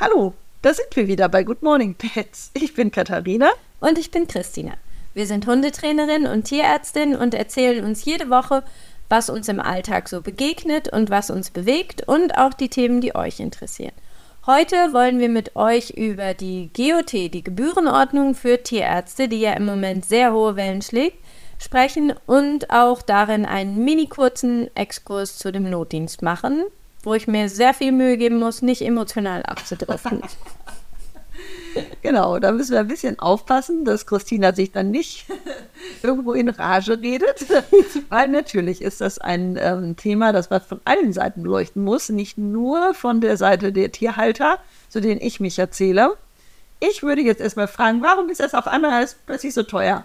Hallo, da sind wir wieder bei Good Morning Pets. Ich bin Katharina. Und ich bin Christina. Wir sind Hundetrainerin und Tierärztin und erzählen uns jede Woche, was uns im Alltag so begegnet und was uns bewegt und auch die Themen, die euch interessieren. Heute wollen wir mit euch über die GOT, die Gebührenordnung für Tierärzte, die ja im Moment sehr hohe Wellen schlägt, sprechen und auch darin einen mini kurzen Exkurs zu dem Notdienst machen, wo ich mir sehr viel Mühe geben muss, nicht emotional abzudriften. Genau, da müssen wir ein bisschen aufpassen, dass Christina sich dann nicht irgendwo in Rage redet, weil natürlich ist das ein ähm, Thema, das was von allen Seiten beleuchten muss, nicht nur von der Seite der Tierhalter, zu denen ich mich erzähle. Ich würde jetzt erstmal fragen, warum ist das auf einmal plötzlich so teuer?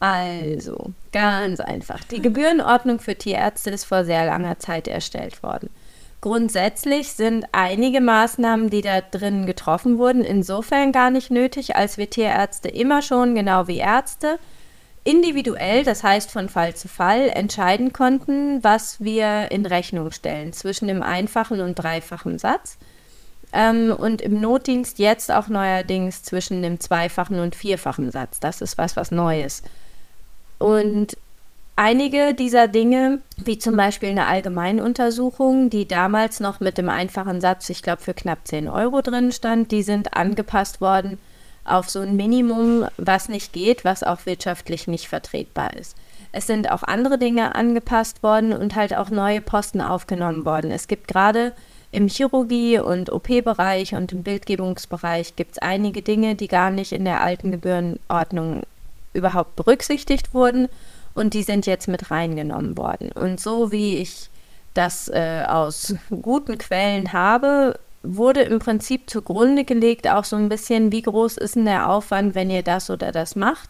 Also, ganz einfach. Die Gebührenordnung für Tierärzte ist vor sehr langer Zeit erstellt worden. Grundsätzlich sind einige Maßnahmen, die da drin getroffen wurden, insofern gar nicht nötig, als wir Tierärzte immer schon, genau wie Ärzte, individuell, das heißt von Fall zu Fall, entscheiden konnten, was wir in Rechnung stellen zwischen dem einfachen und dreifachen Satz. Ähm, und im Notdienst jetzt auch neuerdings zwischen dem zweifachen und vierfachen Satz. Das ist was, was Neues. Und Einige dieser Dinge, wie zum Beispiel eine Allgemeinuntersuchung, die damals noch mit dem einfachen Satz, ich glaube, für knapp 10 Euro drin stand, die sind angepasst worden auf so ein Minimum, was nicht geht, was auch wirtschaftlich nicht vertretbar ist. Es sind auch andere Dinge angepasst worden und halt auch neue Posten aufgenommen worden. Es gibt gerade im Chirurgie- und OP-Bereich und im Bildgebungsbereich gibt es einige Dinge, die gar nicht in der alten Gebührenordnung überhaupt berücksichtigt wurden und die sind jetzt mit reingenommen worden. Und so wie ich das äh, aus guten Quellen habe, wurde im Prinzip zugrunde gelegt auch so ein bisschen, wie groß ist denn der Aufwand, wenn ihr das oder das macht,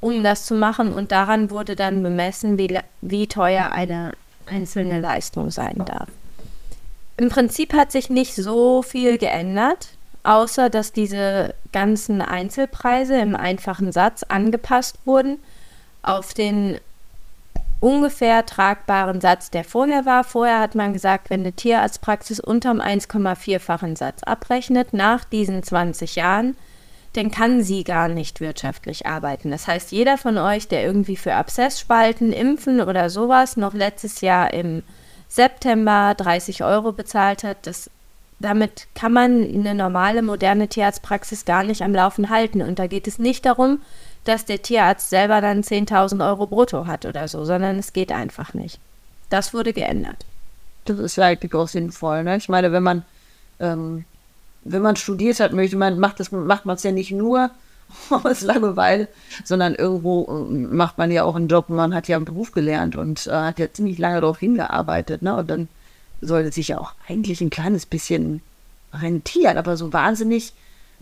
um das zu machen. Und daran wurde dann bemessen, wie, wie teuer eine einzelne Leistung sein darf. Im Prinzip hat sich nicht so viel geändert, außer dass diese ganzen Einzelpreise im einfachen Satz angepasst wurden auf den ungefähr tragbaren Satz, der vorher war. Vorher hat man gesagt, wenn eine Tierarztpraxis unterm 1,4-fachen Satz abrechnet, nach diesen 20 Jahren, dann kann sie gar nicht wirtschaftlich arbeiten. Das heißt, jeder von euch, der irgendwie für Abszessspalten, Impfen oder sowas noch letztes Jahr im September 30 Euro bezahlt hat, das, damit kann man eine normale, moderne Tierarztpraxis gar nicht am Laufen halten. Und da geht es nicht darum, dass der Tierarzt selber dann 10.000 Euro brutto hat oder so, sondern es geht einfach nicht. Das wurde geändert. Das ist ja eigentlich auch sinnvoll. Ne? Ich meine, wenn man, ähm, wenn man studiert hat, möchte man, macht das, macht man es ja nicht nur aus Langeweile, sondern irgendwo ähm, macht man ja auch einen Job, man hat ja einen Beruf gelernt und äh, hat ja ziemlich lange darauf hingearbeitet. Ne? Und dann sollte sich ja auch eigentlich ein kleines bisschen rentieren, aber so wahnsinnig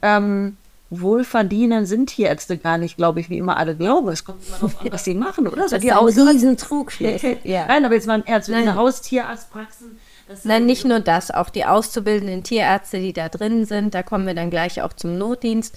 ähm, wohlverdienen sind Tierärzte gar nicht, glaube ich, wie immer alle glauben. Es kommt immer darauf an, was sie machen, oder? Das, ist ein Riesentrug. ja. Nein, aber jetzt mal ein Ärzte, eine Haustierarztpraxen. Nein, nicht nur das, auch die auszubildenden Tierärzte, die da drin sind, da kommen wir dann gleich auch zum Notdienst.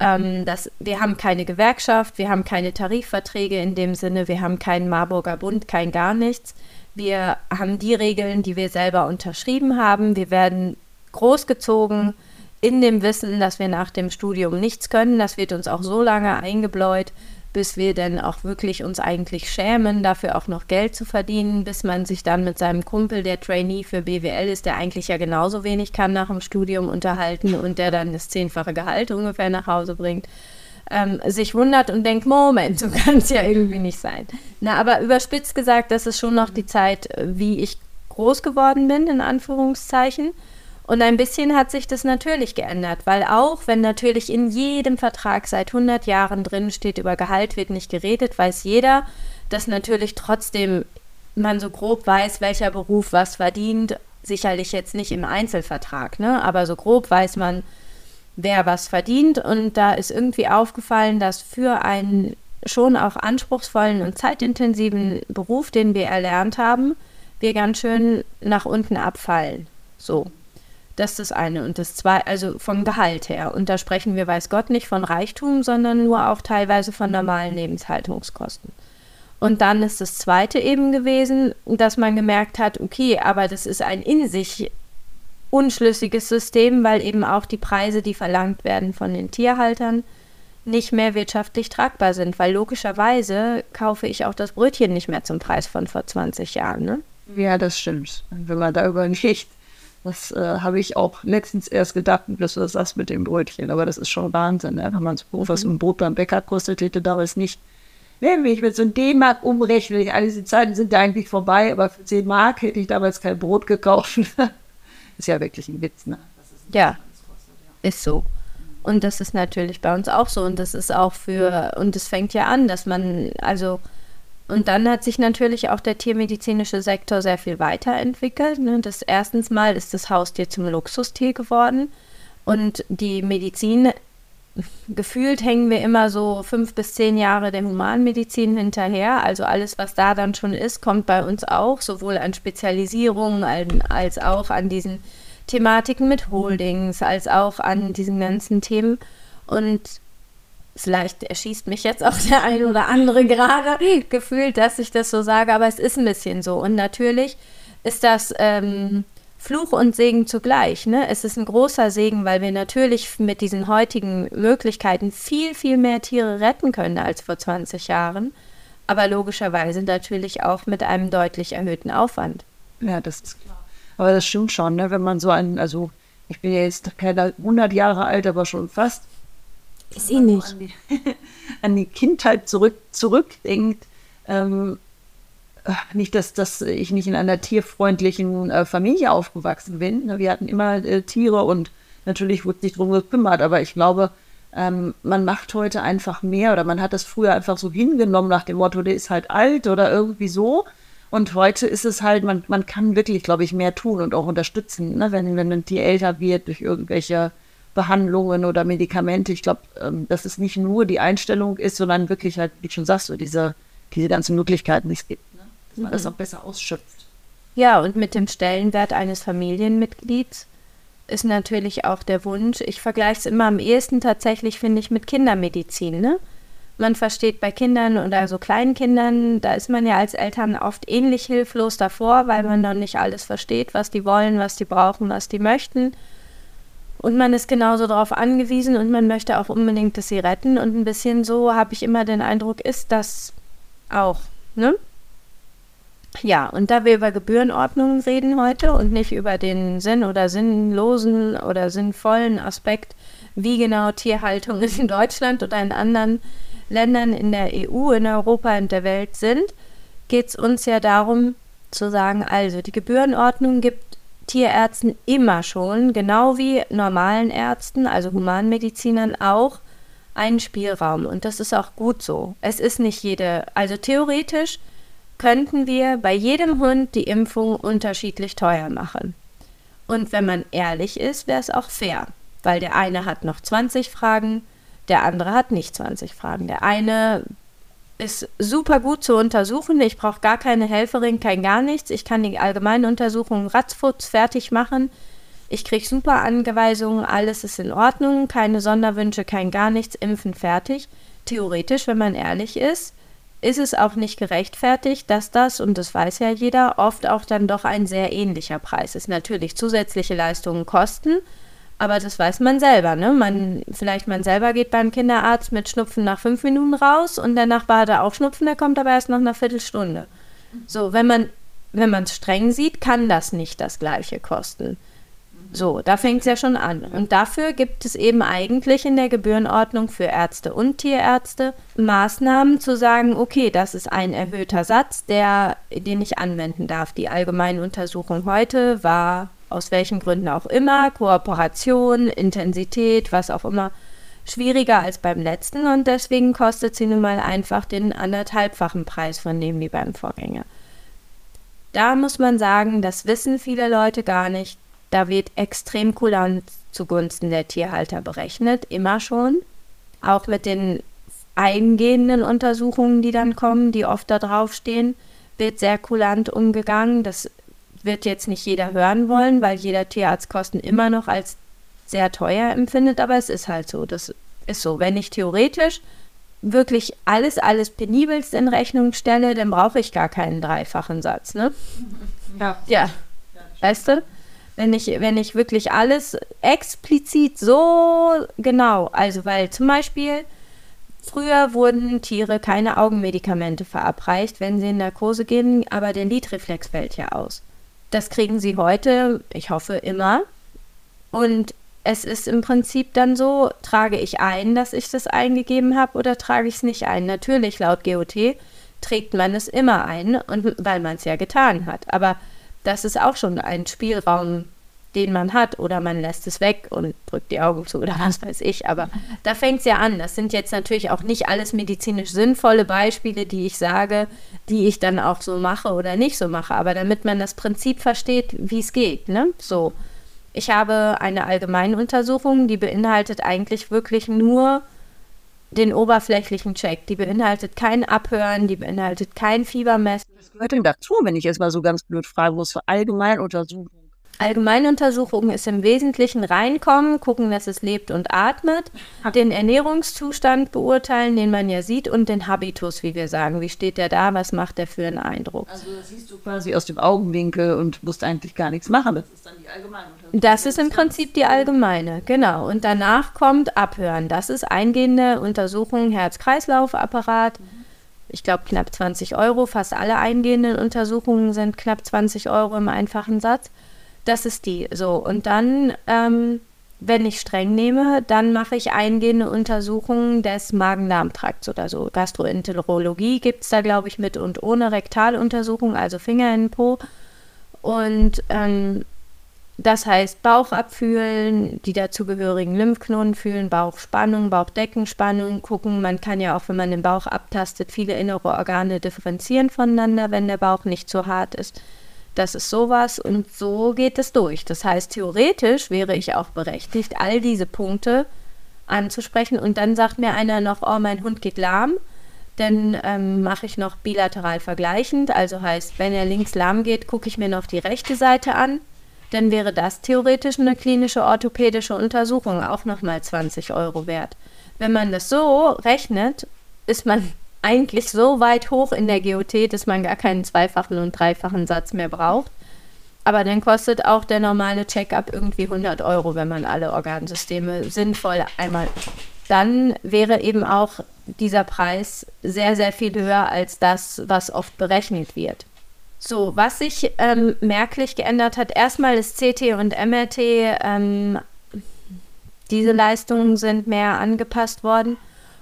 Ähm, das, wir haben keine Gewerkschaft, wir haben keine Tarifverträge in dem Sinne, wir haben keinen Marburger Bund, kein gar nichts. Wir haben die Regeln, die wir selber unterschrieben haben. Wir werden großgezogen in dem Wissen, dass wir nach dem Studium nichts können. Das wird uns auch so lange eingebläut, bis wir dann auch wirklich uns eigentlich schämen, dafür auch noch Geld zu verdienen, bis man sich dann mit seinem Kumpel, der Trainee für BWL ist, der eigentlich ja genauso wenig kann nach dem Studium unterhalten und der dann das zehnfache Gehalt ungefähr nach Hause bringt. Ähm, sich wundert und denkt, Moment, so kann es ja irgendwie nicht sein. Na, aber überspitzt gesagt, das ist schon noch die Zeit, wie ich groß geworden bin, in Anführungszeichen. Und ein bisschen hat sich das natürlich geändert, weil auch wenn natürlich in jedem Vertrag seit 100 Jahren drin steht, über Gehalt wird nicht geredet, weiß jeder, dass natürlich trotzdem man so grob weiß, welcher Beruf was verdient. Sicherlich jetzt nicht im Einzelvertrag, ne? aber so grob weiß man, wer was verdient. Und da ist irgendwie aufgefallen, dass für einen schon auch anspruchsvollen und zeitintensiven Beruf, den wir erlernt haben, wir ganz schön nach unten abfallen. So. Das ist das eine. Und das zweite, also vom Gehalt her. Und da sprechen wir, weiß Gott, nicht von Reichtum, sondern nur auch teilweise von normalen Lebenshaltungskosten. Und dann ist das zweite eben gewesen, dass man gemerkt hat, okay, aber das ist ein in sich unschlüssiges System, weil eben auch die Preise, die verlangt werden von den Tierhaltern, nicht mehr wirtschaftlich tragbar sind, weil logischerweise kaufe ich auch das Brötchen nicht mehr zum Preis von vor 20 Jahren. Ne? Ja, das stimmt. Wenn man da überlegt, das äh, habe ich auch letztens erst gedacht, das ist das mit dem Brötchen, aber das ist schon Wahnsinn. Ne? Wenn man so, was ein Brot beim Bäcker kostet, hätte damals nicht. Wenn ich mit so einem D-Mark umrechne, all diese Zeiten sind ja eigentlich vorbei, aber für 10 Mark hätte ich damals kein Brot gekauft. ist ja wirklich ein Witz, ne? ja, ist so. Und das ist natürlich bei uns auch so. Und das ist auch für, und es fängt ja an, dass man, also, und dann hat sich natürlich auch der tiermedizinische Sektor sehr viel weiterentwickelt. Ne? Das erstens mal ist das Haustier zum Luxustier geworden. Und die Medizin, gefühlt hängen wir immer so fünf bis zehn Jahre der Humanmedizin hinterher. Also alles, was da dann schon ist, kommt bei uns auch, sowohl an Spezialisierungen als auch an diesen Thematiken mit Holdings, als auch an diesen ganzen Themen. Und vielleicht erschießt mich jetzt auch der ein oder andere gerade gefühlt, dass ich das so sage, aber es ist ein bisschen so. Und natürlich ist das ähm, Fluch und Segen zugleich. Ne? Es ist ein großer Segen, weil wir natürlich mit diesen heutigen Möglichkeiten viel, viel mehr Tiere retten können als vor 20 Jahren. Aber logischerweise natürlich auch mit einem deutlich erhöhten Aufwand. Ja, das ist klar. Aber das stimmt schon, ne? wenn man so einen, also ich bin ja jetzt keine 100 Jahre alt, aber schon fast. Ist sie nicht. An die, an die, Kindheit zurück, zurückdenkt. Ähm, äh, nicht, dass, dass ich nicht in einer tierfreundlichen äh, Familie aufgewachsen bin. Ne? Wir hatten immer äh, Tiere und natürlich wurde sich darum gekümmert, aber ich glaube, ähm, man macht heute einfach mehr oder man hat das früher einfach so hingenommen nach dem Motto, der ist halt alt oder irgendwie so. Und heute ist es halt, man, man kann wirklich, glaube ich, mehr tun und auch unterstützen, ne? wenn, wenn ein Tier älter wird durch irgendwelche Behandlungen oder Medikamente. Ich glaube, ähm, dass es nicht nur die Einstellung ist, sondern wirklich halt, wie du schon sagst, so diese, diese ganzen Möglichkeiten, die es gibt, ne? dass man mhm. das auch besser ausschöpft. Ja, und mit dem Stellenwert eines Familienmitglieds ist natürlich auch der Wunsch, ich vergleiche es immer am ehesten tatsächlich, finde ich, mit Kindermedizin, ne? man versteht bei Kindern oder so kleinen Kindern, da ist man ja als Eltern oft ähnlich hilflos davor, weil man dann nicht alles versteht, was die wollen, was die brauchen, was die möchten. Und man ist genauso darauf angewiesen und man möchte auch unbedingt, dass sie retten. Und ein bisschen so habe ich immer den Eindruck, ist das auch. Ne? Ja, und da wir über Gebührenordnungen reden heute und nicht über den Sinn oder sinnlosen oder sinnvollen Aspekt, wie genau Tierhaltung in Deutschland oder in anderen Ländern in der EU, in Europa und der Welt sind, geht es uns ja darum zu sagen, also die Gebührenordnung gibt Tierärzten immer schon, genau wie normalen Ärzten, also Humanmedizinern auch, einen Spielraum. Und das ist auch gut so. Es ist nicht jede, also theoretisch könnten wir bei jedem Hund die Impfung unterschiedlich teuer machen. Und wenn man ehrlich ist, wäre es auch fair, weil der eine hat noch 20 Fragen, der andere hat nicht 20 Fragen. Der eine ist super gut zu untersuchen. Ich brauche gar keine Helferin, kein gar nichts. Ich kann die allgemeine Untersuchung ratzfutz fertig machen. Ich kriege super Anweisungen, alles ist in Ordnung, keine Sonderwünsche, kein gar nichts, impfen fertig. Theoretisch, wenn man ehrlich ist, ist es auch nicht gerechtfertigt, dass das, und das weiß ja jeder, oft auch dann doch ein sehr ähnlicher Preis ist. Natürlich zusätzliche Leistungen kosten, aber das weiß man selber, ne? Man, vielleicht man selber geht beim Kinderarzt mit Schnupfen nach fünf Minuten raus und der Nachbar hat auch Schnupfen, der kommt aber erst nach einer Viertelstunde. So, wenn man, wenn man es streng sieht, kann das nicht das gleiche kosten. So, da fängt es ja schon an. Und dafür gibt es eben eigentlich in der Gebührenordnung für Ärzte und Tierärzte Maßnahmen zu sagen, okay, das ist ein erhöhter Satz, der, den ich anwenden darf. Die allgemeine Untersuchung heute war aus welchen Gründen auch immer, Kooperation, Intensität, was auch immer, schwieriger als beim letzten und deswegen kostet sie nun mal einfach den anderthalbfachen Preis von dem wie beim Vorgänger. Da muss man sagen, das wissen viele Leute gar nicht. Da wird extrem kulant zugunsten der Tierhalter berechnet, immer schon. Auch mit den eingehenden Untersuchungen, die dann kommen, die oft da draufstehen, wird sehr kulant umgegangen. Das wird jetzt nicht jeder hören wollen, weil jeder Tierarzt Kosten immer noch als sehr teuer empfindet, aber es ist halt so. Das ist so. Wenn ich theoretisch wirklich alles, alles penibelst in Rechnung stelle, dann brauche ich gar keinen dreifachen Satz, ne? Ja. Ja. Weißt du? Wenn ich, wenn ich wirklich alles explizit so genau, also weil zum Beispiel früher wurden Tiere keine Augenmedikamente verabreicht, wenn sie in Narkose gehen, aber der Lidreflex fällt ja aus. Das kriegen sie heute, ich hoffe immer. Und es ist im Prinzip dann so, trage ich ein, dass ich das eingegeben habe oder trage ich es nicht ein. Natürlich, laut GOT trägt man es immer ein, und, weil man es ja getan hat. Aber das ist auch schon ein Spielraum, den man hat. Oder man lässt es weg und drückt die Augen zu oder was weiß ich. Aber da fängt es ja an. Das sind jetzt natürlich auch nicht alles medizinisch sinnvolle Beispiele, die ich sage, die ich dann auch so mache oder nicht so mache. Aber damit man das Prinzip versteht, wie es geht. Ne? So. Ich habe eine Allgemeinuntersuchung, die beinhaltet eigentlich wirklich nur den oberflächlichen Check. Die beinhaltet kein Abhören, die beinhaltet kein Fiebermessen. Was gehört denn dazu, wenn ich jetzt mal so ganz blöd frage, wo es für Allgemeinuntersuchungen Allgemeinuntersuchung ist im Wesentlichen reinkommen, gucken, dass es lebt und atmet, den Ernährungszustand beurteilen, den man ja sieht, und den Habitus, wie wir sagen. Wie steht der da? Was macht der für einen Eindruck? Also das siehst du quasi aus dem Augenwinkel und musst eigentlich gar nichts machen. Das ist dann die Allgemeinuntersuchung. Das ist im Prinzip die allgemeine, genau. Und danach kommt Abhören. Das ist eingehende Untersuchung Herz-Kreislauf-Apparat. Ich glaube knapp 20 Euro. Fast alle eingehenden Untersuchungen sind knapp 20 Euro im einfachen Satz. Das ist die. So, und dann, ähm, wenn ich streng nehme, dann mache ich eingehende Untersuchungen des Magen-Darm-Trakts oder so. Gastroenterologie gibt es da, glaube ich, mit und ohne Rektaluntersuchung, also Finger in den Po. Und ähm, das heißt Bauch abfühlen, die dazugehörigen Lymphknoten fühlen, Bauchspannung, Bauchdeckenspannung gucken. Man kann ja auch, wenn man den Bauch abtastet, viele innere Organe differenzieren voneinander, wenn der Bauch nicht zu hart ist. Das ist sowas und so geht es durch. Das heißt, theoretisch wäre ich auch berechtigt, all diese Punkte anzusprechen und dann sagt mir einer noch, oh, mein Hund geht lahm. Dann ähm, mache ich noch bilateral vergleichend. Also heißt, wenn er links lahm geht, gucke ich mir noch die rechte Seite an. Dann wäre das theoretisch eine klinische orthopädische Untersuchung, auch nochmal 20 Euro wert. Wenn man das so rechnet, ist man eigentlich so weit hoch in der GOT, dass man gar keinen zweifachen und dreifachen Satz mehr braucht. Aber dann kostet auch der normale Check-up irgendwie 100 Euro, wenn man alle Organsysteme sinnvoll einmal. Dann wäre eben auch dieser Preis sehr, sehr viel höher als das, was oft berechnet wird. So, was sich ähm, merklich geändert hat, erstmal ist CT und MRT, ähm, diese Leistungen sind mehr angepasst worden.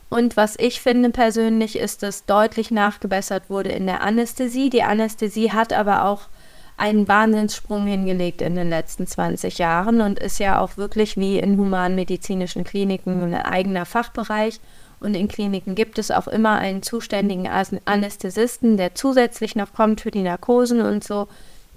Und was ich finde persönlich ist, dass deutlich nachgebessert wurde in der Anästhesie. Die Anästhesie hat aber auch einen Wahnsinnssprung hingelegt in den letzten 20 Jahren und ist ja auch wirklich wie in humanmedizinischen Kliniken ein eigener Fachbereich. Und in Kliniken gibt es auch immer einen zuständigen Anästhesisten, der zusätzlich noch kommt für die Narkosen und so.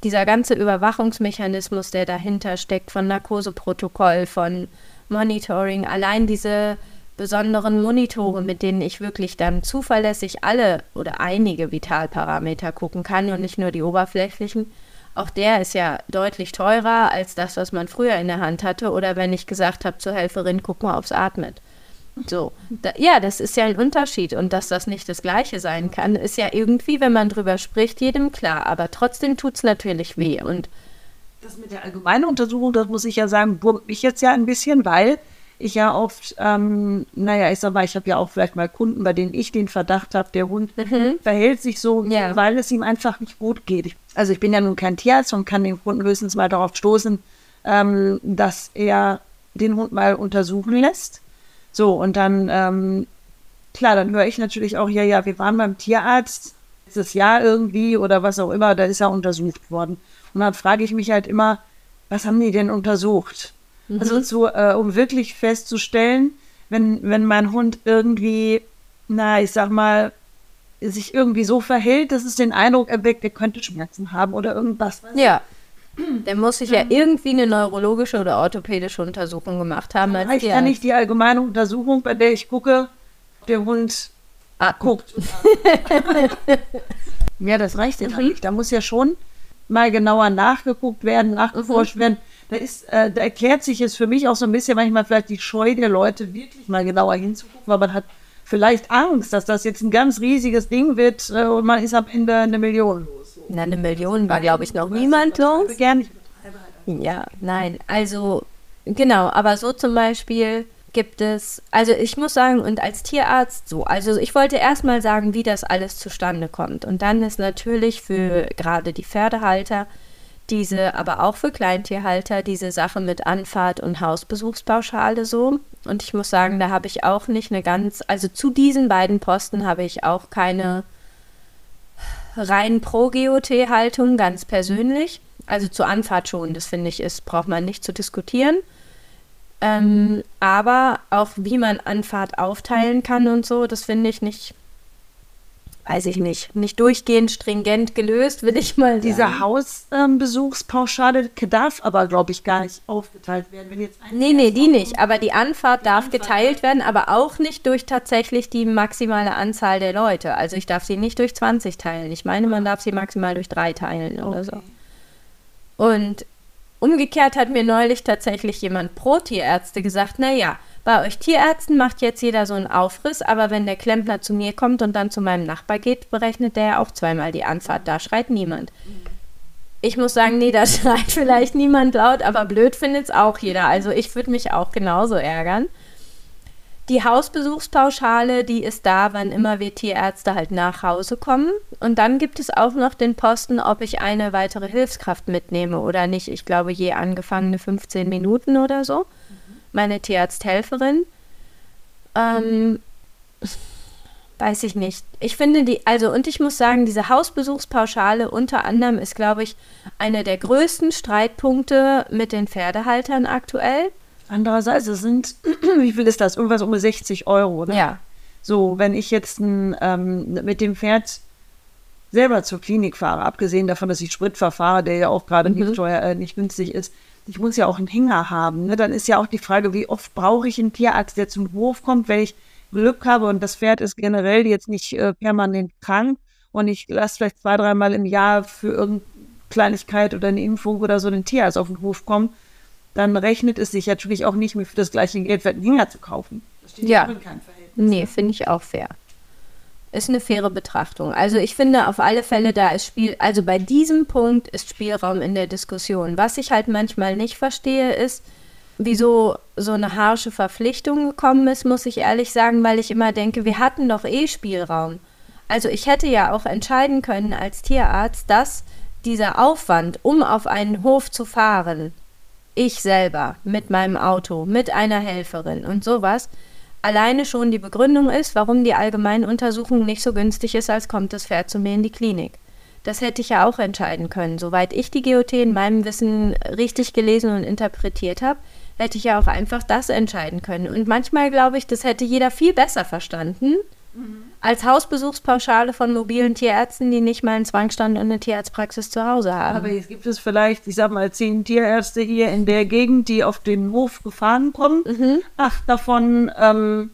Dieser ganze Überwachungsmechanismus, der dahinter steckt, von Narkoseprotokoll, von Monitoring, allein diese besonderen Monitore, mit denen ich wirklich dann zuverlässig alle oder einige Vitalparameter gucken kann und nicht nur die oberflächlichen. Auch der ist ja deutlich teurer als das, was man früher in der Hand hatte oder wenn ich gesagt habe zur Helferin, guck mal, es atmet. So, da, ja, das ist ja ein Unterschied und dass das nicht das Gleiche sein kann, ist ja irgendwie, wenn man drüber spricht, jedem klar. Aber trotzdem tut es natürlich weh und das mit der allgemeinen Untersuchung, das muss ich ja sagen, wurmt mich jetzt ja ein bisschen, weil ich ja oft, ähm, naja, ich sag mal, ich habe ja auch vielleicht mal Kunden, bei denen ich den Verdacht habe, der Hund mhm. verhält sich so, ja. weil es ihm einfach nicht gut geht. Also ich bin ja nun kein Tierarzt und kann den Kunden höchstens mal darauf stoßen, ähm, dass er den Hund mal untersuchen lässt. So, und dann, ähm, klar, dann höre ich natürlich auch, ja, ja, wir waren beim Tierarzt letztes Jahr irgendwie oder was auch immer, da ist er untersucht worden. Und dann frage ich mich halt immer, was haben die denn untersucht? Mhm. Also so, äh, um wirklich festzustellen, wenn, wenn mein Hund irgendwie, na, ich sag mal, sich irgendwie so verhält, dass es den Eindruck erweckt, er könnte Schmerzen haben oder irgendwas. Ja. Der muss sich ja irgendwie eine neurologische oder orthopädische Untersuchung gemacht haben. Als reicht ja nicht die allgemeine Untersuchung, bei der ich gucke, ob der Hund ah. guckt. ja, das reicht ja mhm. nicht. Da muss ja schon mal genauer nachgeguckt werden, nachgeforscht mhm. werden da, ist, äh, da erklärt sich es für mich auch so ein bisschen manchmal vielleicht die Scheu der Leute, wirklich mal genauer hinzugucken, weil man hat vielleicht Angst, dass das jetzt ein ganz riesiges Ding wird äh, und man ist am Ende eine Million los. Na, eine Million war, glaube ich, noch niemand los. Gerne. Ja, nein, also genau, aber so zum Beispiel gibt es, also ich muss sagen, und als Tierarzt so, also ich wollte erstmal sagen, wie das alles zustande kommt. Und dann ist natürlich für gerade die Pferdehalter diese, aber auch für Kleintierhalter, diese Sache mit Anfahrt und Hausbesuchspauschale so. Und ich muss sagen, da habe ich auch nicht eine ganz, also zu diesen beiden Posten habe ich auch keine rein Pro-GOT-Haltung, ganz persönlich. Also zur Anfahrt schon, das finde ich, ist, braucht man nicht zu diskutieren. Ähm, aber auch wie man Anfahrt aufteilen kann und so, das finde ich nicht, weiß ich nicht, nicht durchgehend stringent gelöst, will ich mal sagen. Diese Hausbesuchspauschale ähm, darf aber, glaube ich, gar nicht aufgeteilt werden. Wenn jetzt nee, nee, die nicht. Aber die Anfahrt darf Anfahrt geteilt werden, aber auch nicht durch tatsächlich die maximale Anzahl der Leute. Also ich darf sie nicht durch 20 teilen. Ich meine, man darf sie maximal durch drei teilen oder okay. so. Und Umgekehrt hat mir neulich tatsächlich jemand pro Tierärzte gesagt, naja, bei euch Tierärzten macht jetzt jeder so einen Aufriss, aber wenn der Klempner zu mir kommt und dann zu meinem Nachbar geht, berechnet der ja auch zweimal die Anfahrt. Da schreit niemand. Ich muss sagen, nee, da schreit vielleicht niemand laut, aber blöd findet es auch jeder. Also ich würde mich auch genauso ärgern. Die Hausbesuchspauschale, die ist da, wann immer wir Tierärzte halt nach Hause kommen. Und dann gibt es auch noch den Posten, ob ich eine weitere Hilfskraft mitnehme oder nicht. Ich glaube, je angefangene 15 Minuten oder so. Meine Tierarzthelferin. Ähm, weiß ich nicht. Ich finde die, also, und ich muss sagen, diese Hausbesuchspauschale unter anderem ist, glaube ich, einer der größten Streitpunkte mit den Pferdehaltern aktuell Andererseits, es sind, wie viel ist das? Irgendwas um 60 Euro, oder? Ja. So, wenn ich jetzt ein, ähm, mit dem Pferd selber zur Klinik fahre, abgesehen davon, dass ich Sprit verfahre, der ja auch gerade mhm. nicht, teuer, äh, nicht günstig ist, ich muss ja auch einen Hänger haben. Ne? Dann ist ja auch die Frage, wie oft brauche ich einen Tierarzt, der zum Hof kommt, wenn ich Glück habe und das Pferd ist generell jetzt nicht äh, permanent krank und ich lasse vielleicht zwei, dreimal im Jahr für irgendeine Kleinigkeit oder eine Impfung oder so den Tierarzt auf den Hof kommen dann rechnet es sich natürlich auch nicht mehr für das gleiche Geld einen Hänger zu kaufen. Das steht ja in keinem Verhältnis. Nee, finde ich auch fair. Ist eine faire Betrachtung. Also ich finde auf alle Fälle, da ist Spiel, also bei diesem Punkt ist Spielraum in der Diskussion. Was ich halt manchmal nicht verstehe, ist, wieso so eine harsche Verpflichtung gekommen ist, muss ich ehrlich sagen, weil ich immer denke, wir hatten doch eh Spielraum. Also ich hätte ja auch entscheiden können als Tierarzt, dass dieser Aufwand, um auf einen Hof zu fahren, ich selber mit meinem Auto, mit einer Helferin und sowas, alleine schon die Begründung ist, warum die Allgemeinuntersuchung nicht so günstig ist, als kommt das Pferd zu mir in die Klinik. Das hätte ich ja auch entscheiden können. Soweit ich die GOT in meinem Wissen richtig gelesen und interpretiert habe, hätte ich ja auch einfach das entscheiden können. Und manchmal glaube ich, das hätte jeder viel besser verstanden, als Hausbesuchspauschale von mobilen Tierärzten, die nicht mal einen Zwangstand und eine Tierarztpraxis zu Hause haben. Aber jetzt gibt es vielleicht, ich sag mal, zehn Tierärzte hier in der Gegend, die auf den Hof gefahren kommen. Mhm. Acht davon ähm,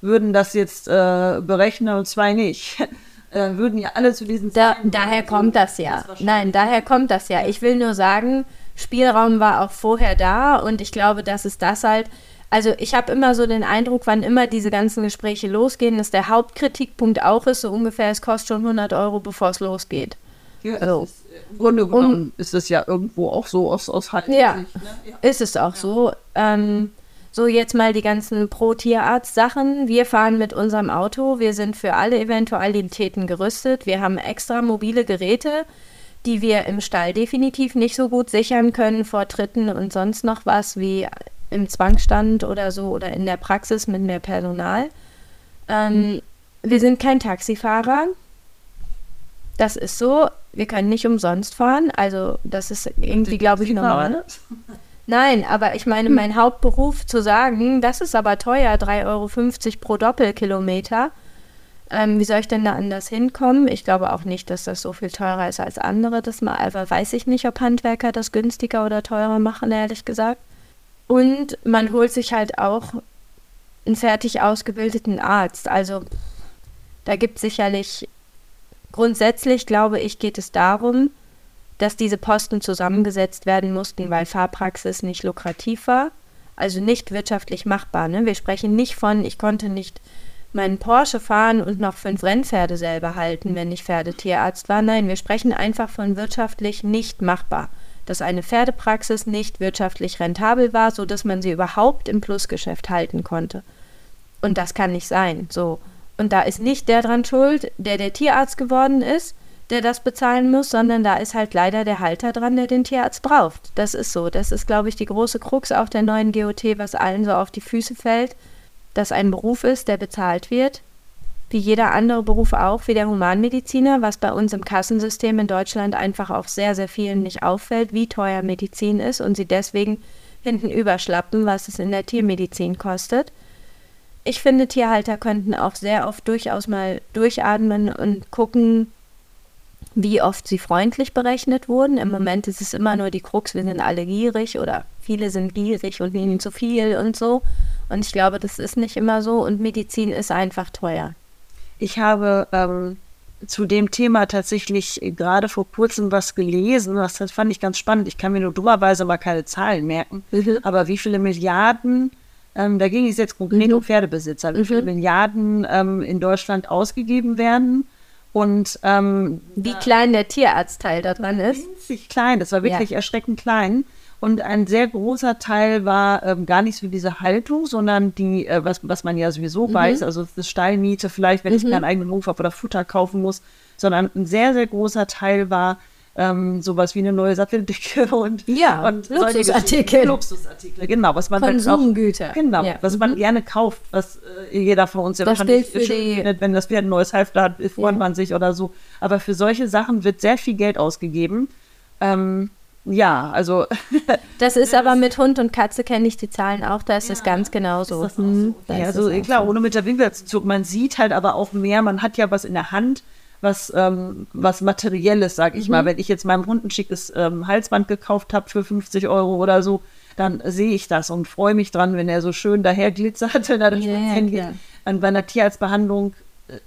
würden das jetzt äh, berechnen und zwei nicht. äh, würden ja alle zu diesen da, Daher kommt das ja. Das Nein, daher kommt das ja. Ich will nur sagen, Spielraum war auch vorher da und ich glaube, dass es das halt also ich habe immer so den Eindruck, wann immer diese ganzen Gespräche losgehen, dass der Hauptkritikpunkt auch ist, so ungefähr, es kostet schon 100 Euro, bevor es losgeht. Ja, also, ist, Im Grunde genommen um, ist es ja irgendwo auch so aus, aus Haltung. Ja, ne? ja, ist es auch ja. so. Ähm, so, jetzt mal die ganzen Pro-Tierarzt-Sachen. Wir fahren mit unserem Auto. Wir sind für alle Eventualitäten gerüstet. Wir haben extra mobile Geräte, die wir im Stall definitiv nicht so gut sichern können vor Tritten und sonst noch was wie im Zwangsstand oder so oder in der Praxis mit mehr Personal. Ähm, wir sind kein Taxifahrer. Das ist so. Wir können nicht umsonst fahren. Also das ist irgendwie, glaube ich, normal. Nein, aber ich meine, mein Hauptberuf zu sagen, das ist aber teuer, 3,50 Euro pro Doppelkilometer. Ähm, wie soll ich denn da anders hinkommen? Ich glaube auch nicht, dass das so viel teurer ist als andere. Das mal, aber weiß ich nicht, ob Handwerker das günstiger oder teurer machen, ehrlich gesagt. Und man holt sich halt auch einen fertig ausgebildeten Arzt. Also da gibt es sicherlich, grundsätzlich glaube ich, geht es darum, dass diese Posten zusammengesetzt werden mussten, weil Fahrpraxis nicht lukrativ war, also nicht wirtschaftlich machbar. Ne? Wir sprechen nicht von, ich konnte nicht meinen Porsche fahren und noch fünf Rennpferde selber halten, wenn ich Pferdetierarzt war. Nein, wir sprechen einfach von wirtschaftlich nicht machbar. Dass eine Pferdepraxis nicht wirtschaftlich rentabel war, sodass man sie überhaupt im Plusgeschäft halten konnte. Und das kann nicht sein. So. Und da ist nicht der dran schuld, der der Tierarzt geworden ist, der das bezahlen muss, sondern da ist halt leider der Halter dran, der den Tierarzt braucht. Das ist so. Das ist, glaube ich, die große Krux auch der neuen GOT, was allen so auf die Füße fällt, dass ein Beruf ist, der bezahlt wird, wie jeder andere Beruf auch, wie der Humanmediziner, was bei uns im Kassensystem in Deutschland einfach auch sehr, sehr vielen nicht auffällt, wie teuer Medizin ist und sie deswegen hinten überschlappen, was es in der Tiermedizin kostet. Ich finde, Tierhalter könnten auch sehr oft durchaus mal durchatmen und gucken, wie oft sie freundlich berechnet wurden. Im Moment ist es immer nur die Krux, wir sind alle gierig oder viele sind gierig und nehmen zu viel und so. Und ich glaube, das ist nicht immer so und Medizin ist einfach teuer. Ich habe ähm, zu dem Thema tatsächlich gerade vor kurzem was gelesen, was das fand ich ganz spannend. Ich kann mir nur dummerweise mal keine Zahlen merken, mhm. aber wie viele Milliarden, ähm, da ging es jetzt konkret mhm. um Pferdebesitzer, wie viele mhm. Milliarden ähm, in Deutschland ausgegeben werden und ähm, wie klein der Tierarztteil da dran ist. Winzig klein, das war wirklich ja. erschreckend klein. Und ein sehr großer Teil war ähm, gar nicht so diese Haltung, sondern die, äh, was, was man ja sowieso mhm. weiß, also das Stallmiete vielleicht, wenn mhm. ich keinen eigenen Hof habe oder Futter kaufen muss, sondern ein sehr, sehr großer Teil war ähm, sowas wie eine neue Satteldecke und, ja, und Luxusartikel. Luxusartikel, genau, was man Konsumgüter. Auch, genau, ja. was man mhm. gerne kauft, was äh, jeder von uns ja das gilt für die findet, wenn das Pferd ein neues Halfter hat, freut ja. man sich oder so. Aber für solche Sachen wird sehr viel Geld ausgegeben. Ähm, ja, also. das ist aber mit Hund und Katze kenne ich die Zahlen auch, da ist es ganz genauso. Ist hm, so? Ja, also klar, so. ohne mit der Winkelzug. Man sieht halt aber auch mehr, man hat ja was in der Hand was, ähm, was Materielles, sag ich mhm. mal. Wenn ich jetzt meinem Hund ein schickes ähm, Halsband gekauft habe für 50 Euro oder so, dann sehe ich das und freue mich dran, wenn er so schön daher glitzert, wenn er durch ja, ja, Und bei einer Tierarztbehandlung,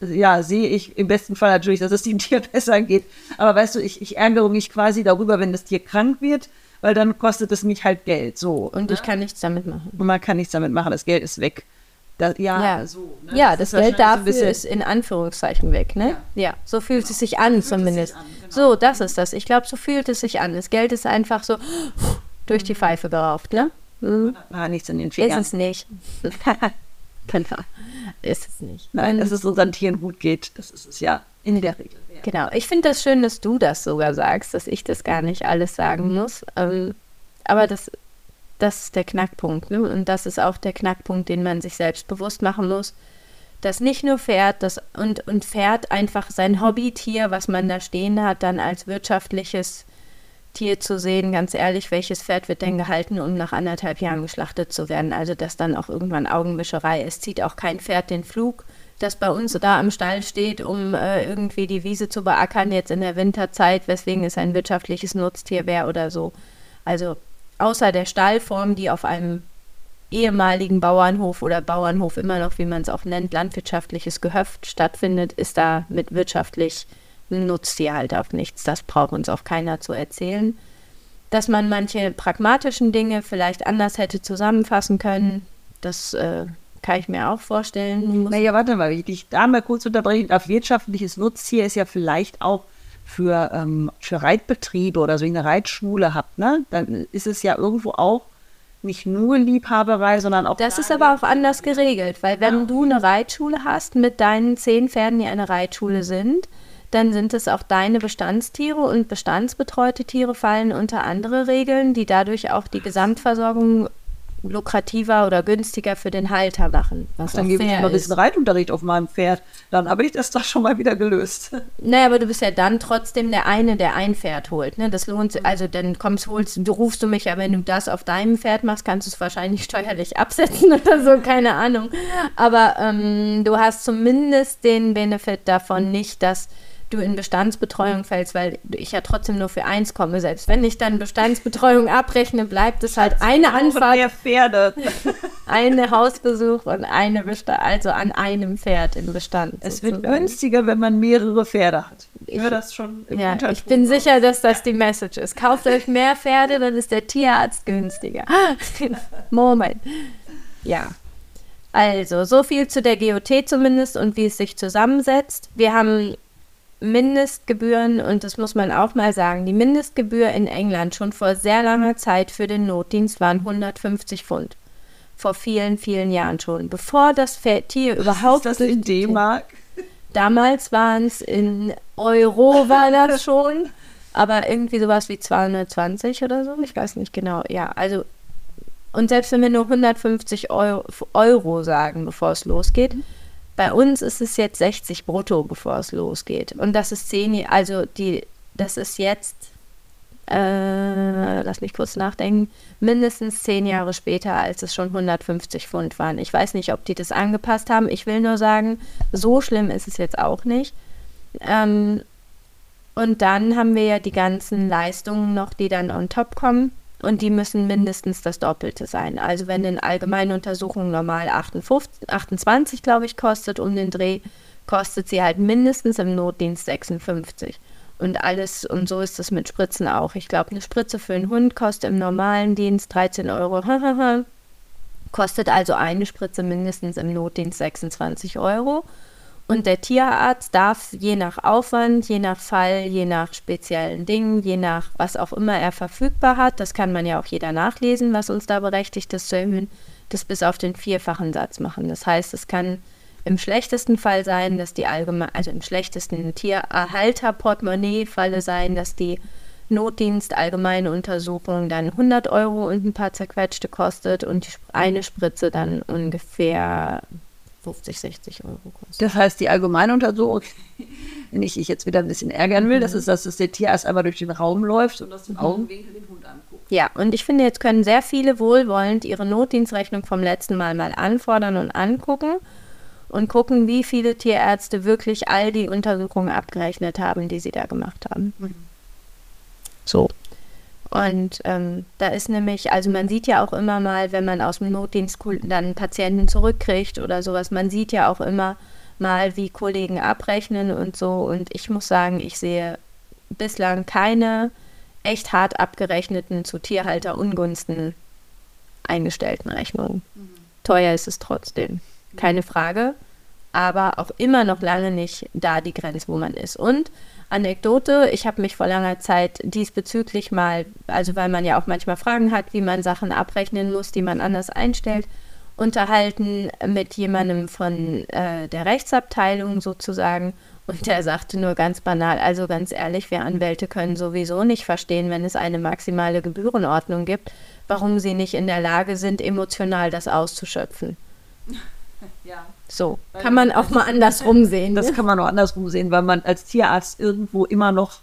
ja, sehe ich im besten Fall natürlich, dass es dem Tier besser geht. Aber weißt du, ich, ich ärgere mich quasi darüber, wenn das Tier krank wird, weil dann kostet es mich halt Geld. So. Und ich kann nichts damit machen. Und man kann nichts damit machen, das Geld ist weg. Da, ja, ja, so. Ne? Ja, das, das Geld dafür so ist in Anführungszeichen weg, ne? Ja, ja so fühlt es sich an zumindest. Sich an, genau. So, das ist das. Ich glaube, so fühlt es sich an. Das Geld ist einfach so durch die Pfeife gerauft, ne? Mhm. War nichts in den Fingern. Ist es nicht. ist es nicht. Nein, dass es unseren Tieren gut geht, das ist es ja in der Regel. Ja. Genau. Ich finde das schön, dass du das sogar sagst, dass ich das gar nicht alles sagen muss. Ähm, aber das das ist der Knackpunkt. Ne? Und das ist auch der Knackpunkt, den man sich selbst bewusst machen muss. Dass nicht nur Pferd das und, und Pferd einfach sein Hobbytier, was man da stehen hat, dann als wirtschaftliches Tier zu sehen. Ganz ehrlich, welches Pferd wird denn gehalten, um nach anderthalb Jahren geschlachtet zu werden? Also, dass dann auch irgendwann Augenwischerei ist. Zieht auch kein Pferd den Flug, das bei uns da am Stall steht, um äh, irgendwie die Wiese zu beackern, jetzt in der Winterzeit, weswegen es ein wirtschaftliches Nutztier wäre oder so. Also außer der Stallform, die auf einem ehemaligen Bauernhof oder Bauernhof immer noch, wie man es auch nennt, landwirtschaftliches Gehöft stattfindet, ist da mit wirtschaftlich Nutztier halt auch nichts. Das braucht uns auch keiner zu erzählen. Dass man manche pragmatischen Dinge vielleicht anders hätte zusammenfassen können, das äh, kann ich mir auch vorstellen. Naja, warte mal, ich dich da mal kurz unterbrechen darf. Wirtschaftliches Nutztier ist ja vielleicht auch für, ähm, für Reitbetriebe oder so eine Reitschule habt, ne, dann ist es ja irgendwo auch nicht nur Liebhaberei, sondern auch. Das ist aber auch anders geregelt, weil wenn ja. du eine Reitschule hast mit deinen zehn Pferden, die eine Reitschule sind, dann sind es auch deine Bestandstiere und bestandsbetreute Tiere fallen unter andere Regeln, die dadurch auch die Gesamtversorgung lukrativer oder günstiger für den Halter machen. Was Ach, dann gebe ich mal ein bisschen Reitunterricht auf meinem Pferd. Dann habe ich das doch schon mal wieder gelöst. Naja, aber du bist ja dann trotzdem der eine, der ein Pferd holt. Ne? Das lohnt sich. Also dann kommst, holst, du rufst du mich, aber wenn du das auf deinem Pferd machst, kannst du es wahrscheinlich steuerlich absetzen oder so, keine Ahnung. Aber ähm, du hast zumindest den Benefit davon nicht, dass du in Bestandsbetreuung fällst, weil ich ja trotzdem nur für eins komme. Selbst wenn ich dann Bestandsbetreuung abrechne, bleibt es halt eine Anfahrt. Mehr Pferde. eine Hausbesuch und eine Bestand, also an einem Pferd im Bestand. Es sozusagen. wird günstiger, wenn man mehrere Pferde hat. Ich höre das schon. Im ja, ich bin sicher, dass das die Message ist. Kauft euch mehr Pferde, dann ist der Tierarzt günstiger. Moment. Ja. Also, so viel zu der GOT zumindest und wie es sich zusammensetzt. Wir haben Mindestgebühren, und das muss man auch mal sagen, die Mindestgebühr in England schon vor sehr langer Zeit für den Notdienst waren 150 Pfund. Vor vielen, vielen Jahren schon. Bevor das Tier überhaupt. Ist das in D-Mark? Damals waren es in Euro, war das schon. Aber irgendwie sowas wie 220 oder so. Ich weiß nicht genau. Ja, also. Und selbst wenn wir nur 150 Euro, Euro sagen, bevor es losgeht, bei uns ist es jetzt 60 brutto, bevor es losgeht. Und das ist 10, also die, das ist jetzt, äh, lass mich kurz nachdenken, mindestens 10 Jahre später, als es schon 150 Pfund waren. Ich weiß nicht, ob die das angepasst haben. Ich will nur sagen, so schlimm ist es jetzt auch nicht. Ähm, und dann haben wir ja die ganzen Leistungen noch, die dann on top kommen und die müssen mindestens das Doppelte sein. Also wenn eine Allgemeinuntersuchung normal 58, 28, glaube ich, kostet um den Dreh, kostet sie halt mindestens im Notdienst 56. Und alles, und so ist es mit Spritzen auch. Ich glaube, eine Spritze für einen Hund kostet im normalen Dienst 13 Euro. kostet also eine Spritze mindestens im Notdienst 26 Euro. Und der Tierarzt darf je nach Aufwand, je nach Fall, je nach speziellen Dingen, je nach was auch immer er verfügbar hat, das kann man ja auch jeder nachlesen, was uns da berechtigt ist zu erhöhen, das bis auf den vierfachen Satz machen. Das heißt, es kann im schlechtesten Fall sein, dass die allgemein, also im schlechtesten Tiererhalter-Portemonnaie-Falle sein, dass die Notdienst allgemeine Untersuchung dann 100 Euro und ein paar zerquetschte kostet und eine Spritze dann ungefähr 50, 60 Euro kostet. Das heißt, die allgemeine Untersuchung, wenn ich dich jetzt wieder ein bisschen ärgern will, mhm. das ist, dass das der Tierarzt einmal durch den Raum läuft und aus dem mhm. Augenwinkel den Hund anguckt. Ja, und ich finde, jetzt können sehr viele wohlwollend ihre Notdienstrechnung vom letzten Mal mal anfordern und angucken und gucken, wie viele Tierärzte wirklich all die Untersuchungen abgerechnet haben, die sie da gemacht haben. Mhm. So. Und ähm, da ist nämlich, also man sieht ja auch immer mal, wenn man aus dem Notdienst dann Patienten zurückkriegt oder sowas, man sieht ja auch immer mal, wie Kollegen abrechnen und so. Und ich muss sagen, ich sehe bislang keine echt hart abgerechneten zu Tierhalterungunsten eingestellten Rechnungen. Mhm. Teuer ist es trotzdem, keine Frage, aber auch immer noch lange nicht da die Grenze, wo man ist. Und Anekdote, ich habe mich vor langer Zeit diesbezüglich mal, also weil man ja auch manchmal Fragen hat, wie man Sachen abrechnen muss, die man anders einstellt, unterhalten mit jemandem von äh, der Rechtsabteilung sozusagen. Und der sagte nur ganz banal, also ganz ehrlich, wir Anwälte können sowieso nicht verstehen, wenn es eine maximale Gebührenordnung gibt, warum sie nicht in der Lage sind, emotional das auszuschöpfen. Ja. So, weil kann man auch mal andersrum sehen. Das ne? kann man auch andersrum sehen, weil man als Tierarzt irgendwo immer noch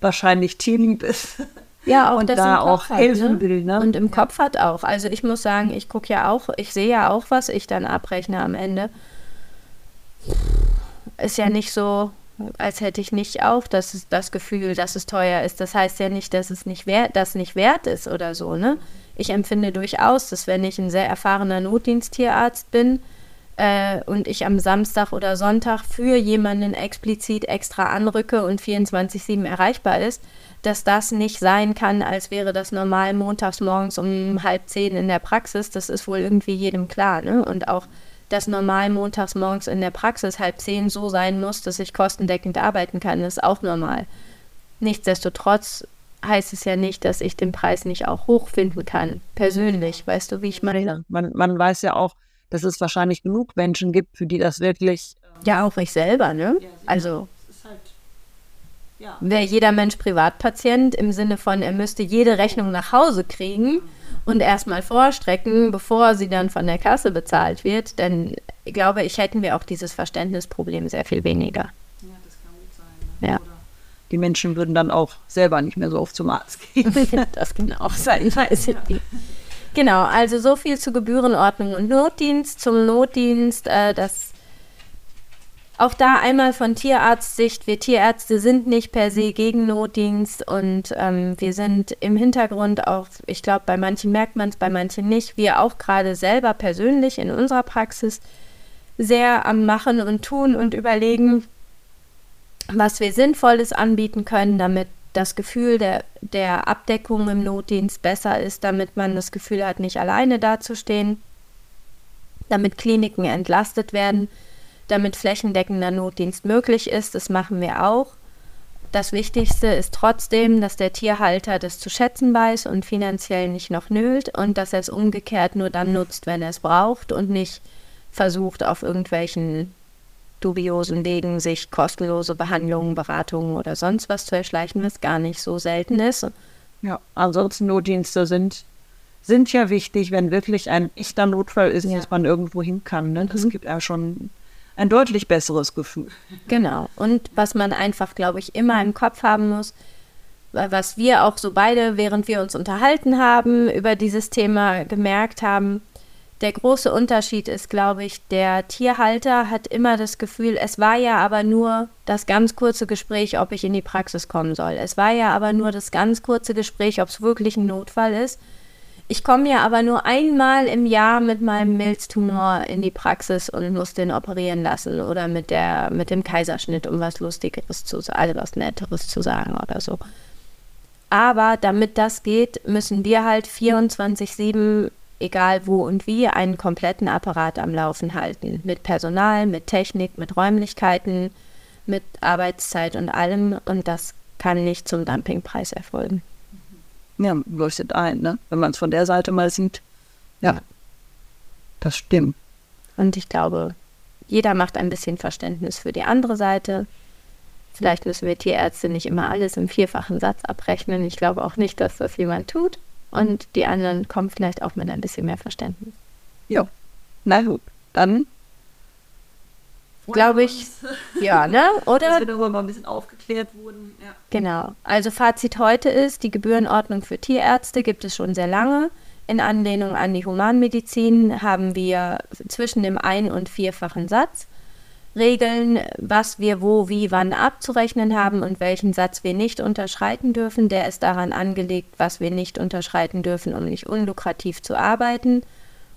wahrscheinlich tierlieb ist. Ja, auch und da auch hat, helfen ne? will. Ne? Und im Kopf hat auch. Also ich muss sagen, ich gucke ja auch, ich sehe ja auch, was ich dann abrechne am Ende. Ist ja nicht so, als hätte ich nicht auch das, das Gefühl, dass es teuer ist. Das heißt ja nicht, dass es nicht wert, das nicht wert ist oder so, ne? Ich empfinde durchaus, dass wenn ich ein sehr erfahrener Notdiensttierarzt bin, äh, und ich am Samstag oder Sonntag für jemanden explizit extra anrücke und 24-7 erreichbar ist, dass das nicht sein kann, als wäre das normal montags morgens um halb zehn in der Praxis. Das ist wohl irgendwie jedem klar. Ne? Und auch, dass normal montags morgens in der Praxis halb zehn so sein muss, dass ich kostendeckend arbeiten kann, ist auch normal. Nichtsdestotrotz heißt es ja nicht, dass ich den Preis nicht auch hochfinden kann, persönlich. Weißt du, wie ich meine? Man, man weiß ja auch, dass es wahrscheinlich genug Menschen gibt, für die das wirklich. Ähm, ja, auch ich selber, ne? Also. Halt, ja. Wäre jeder Mensch Privatpatient im Sinne von, er müsste jede Rechnung nach Hause kriegen und erstmal vorstrecken, bevor sie dann von der Kasse bezahlt wird, dann glaube ich, hätten wir auch dieses Verständnisproblem sehr viel weniger. Ja, das kann gut sein. Ne? Ja. Die Menschen würden dann auch selber nicht mehr so oft zum Arzt gehen. das kann auch sein, weiß nicht. Genau, also so viel zu Gebührenordnung und Notdienst. Zum Notdienst, äh, das auch da einmal von Tierarztsicht. Wir Tierärzte sind nicht per se gegen Notdienst und ähm, wir sind im Hintergrund auch, ich glaube, bei manchen merkt man es, bei manchen nicht. Wir auch gerade selber persönlich in unserer Praxis sehr am Machen und Tun und überlegen, was wir Sinnvolles anbieten können, damit das Gefühl der, der Abdeckung im Notdienst besser ist, damit man das Gefühl hat, nicht alleine dazustehen, damit Kliniken entlastet werden, damit flächendeckender Notdienst möglich ist. Das machen wir auch. Das Wichtigste ist trotzdem, dass der Tierhalter das zu schätzen weiß und finanziell nicht noch nölt und dass er es umgekehrt nur dann nutzt, wenn er es braucht und nicht versucht, auf irgendwelchen dubiosen Wegen sich kostenlose Behandlungen, Beratungen oder sonst was zu erschleichen, was gar nicht so selten ist. Ja, ansonsten Notdienste sind, sind ja wichtig, wenn wirklich ein echter Notfall ist, Ja. dass man irgendwo hin kann. Ne? Das Mhm. gibt ja schon ein deutlich besseres Gefühl. Genau. Und was man einfach, glaube ich, immer im Kopf haben muss, wa- was wir auch so beide, während wir uns unterhalten haben, über dieses Thema gemerkt haben, der große Unterschied ist, glaube ich, der Tierhalter hat immer das Gefühl, es war ja aber nur das ganz kurze Gespräch, ob ich in die Praxis kommen soll. Es war ja aber nur das ganz kurze Gespräch, ob es wirklich ein Notfall ist. Ich komme ja aber nur einmal im Jahr mit meinem Milztumor in die Praxis und muss den operieren lassen oder mit der mit dem Kaiserschnitt, um was Lustigeres zu sagen, also was Netteres zu sagen oder so. Aber damit das geht, müssen wir halt 24/7, egal wo und wie, einen kompletten Apparat am Laufen halten. Mit Personal, mit Technik, mit Räumlichkeiten, mit Arbeitszeit und allem. Und das kann nicht zum Dumpingpreis erfolgen. Ja, leuchtet ein, ne? wenn man es von der Seite mal sieht. Ja, das stimmt. Und ich glaube, jeder macht ein bisschen Verständnis für die andere Seite. Vielleicht müssen wir Tierärzte nicht immer alles im vierfachen Satz abrechnen. Ich glaube auch nicht, dass das jemand tut. Und die anderen kommen vielleicht auch mit ein bisschen mehr Verständnis. Ja, na gut, dann Glaube ich. Ja, ne? Oder? dass wir darüber mal ein bisschen aufgeklärt wurden. Ja. Genau. Also Fazit heute ist, die Gebührenordnung für Tierärzte gibt es schon sehr lange. In Anlehnung an die Humanmedizin haben wir zwischen dem ein- und vierfachen Satz Regeln, was wir wo, wie, wann abzurechnen haben und welchen Satz wir nicht unterschreiten dürfen. Der ist daran angelegt, was wir nicht unterschreiten dürfen, um nicht unlukrativ zu arbeiten.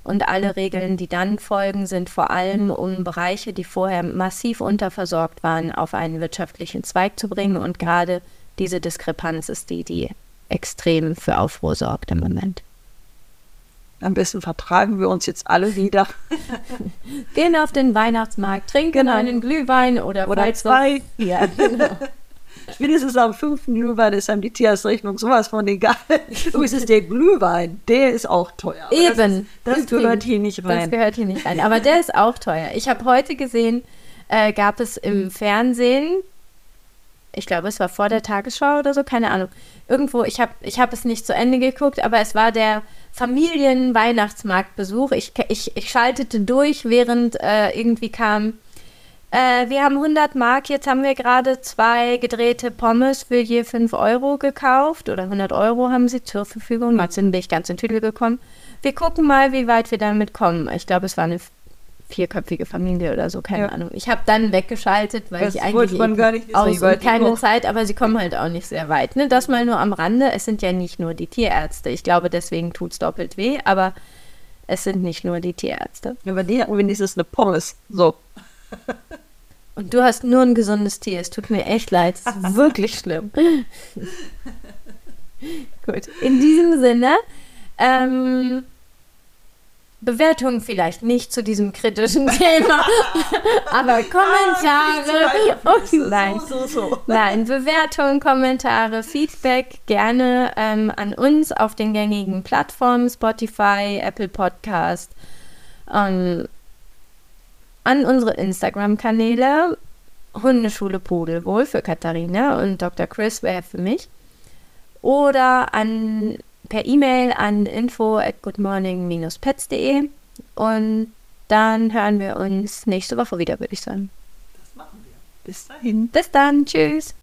Und alle Regeln, die dann folgen, sind vor allem, um Bereiche, die vorher massiv unterversorgt waren, auf einen wirtschaftlichen Zweig zu bringen. Und gerade diese Diskrepanz ist die, die extrem für Aufruhr sorgt im Moment. Am besten vertragen wir uns jetzt alle wieder. Gehen auf den Weihnachtsmarkt, trinken Genau. einen Glühwein oder, Oder zwei. Ja, genau. Spätestens am fünften Glühwein ist einem die Tierarztrechnung sowas von egal. Übrigens ist der Glühwein, der ist auch teuer. Eben. Das, das gehört hier nicht Das rein. gehört hier nicht rein. Aber der ist auch teuer. Ich habe heute gesehen, äh, gab es im Fernsehen, ich glaube, es war vor der Tagesschau oder so, keine Ahnung. Irgendwo, ich habe ich hab es nicht zu Ende geguckt, aber es war der Familien-Weihnachtsmarktbesuch. Ich, ich, ich schaltete durch, während äh, irgendwie kam, äh, wir haben 100 Mark, jetzt haben wir gerade zwei gedrehte Pommes für je 5 Euro gekauft oder 100 Euro haben sie zur Verfügung. Jetzt bin ich ganz in Tüdel gekommen. Wir gucken mal, wie weit wir damit kommen. Ich glaube, es war eine vierköpfige Familie oder so, keine Ja. Ahnung. Ich habe dann weggeschaltet, weil Das ich wollte eigentlich man gar nicht wissen, aus weit keine kommen. Zeit, aber sie kommen halt auch nicht sehr weit. Ne? Das mal nur am Rande. Es sind ja nicht nur die Tierärzte. Ich glaube, deswegen tut es doppelt weh, aber es sind nicht nur die Tierärzte. Aber die hatten wenigstens eine Pommes. So. Und du hast nur ein gesundes Tier. Es tut mir echt leid. Es ist wirklich schlimm. Gut. In diesem Sinne, ähm, Bewertungen vielleicht nicht zu diesem kritischen Thema, aber Kommentare. Oh, nein. So, so, so. Nein, Bewertungen, Kommentare, Feedback gerne ähm, an uns auf den gängigen Plattformen Spotify, Apple Podcast, ähm, an unsere Instagram-Kanäle Hundeschule Pudelwohl für Katharina und Dr. Chris wäre für mich oder an per E-Mail an info at goodmorning-pets.de und dann hören wir uns nächste Woche wieder, würde ich sagen. Das machen wir. Bis dahin. Bis dann, tschüss.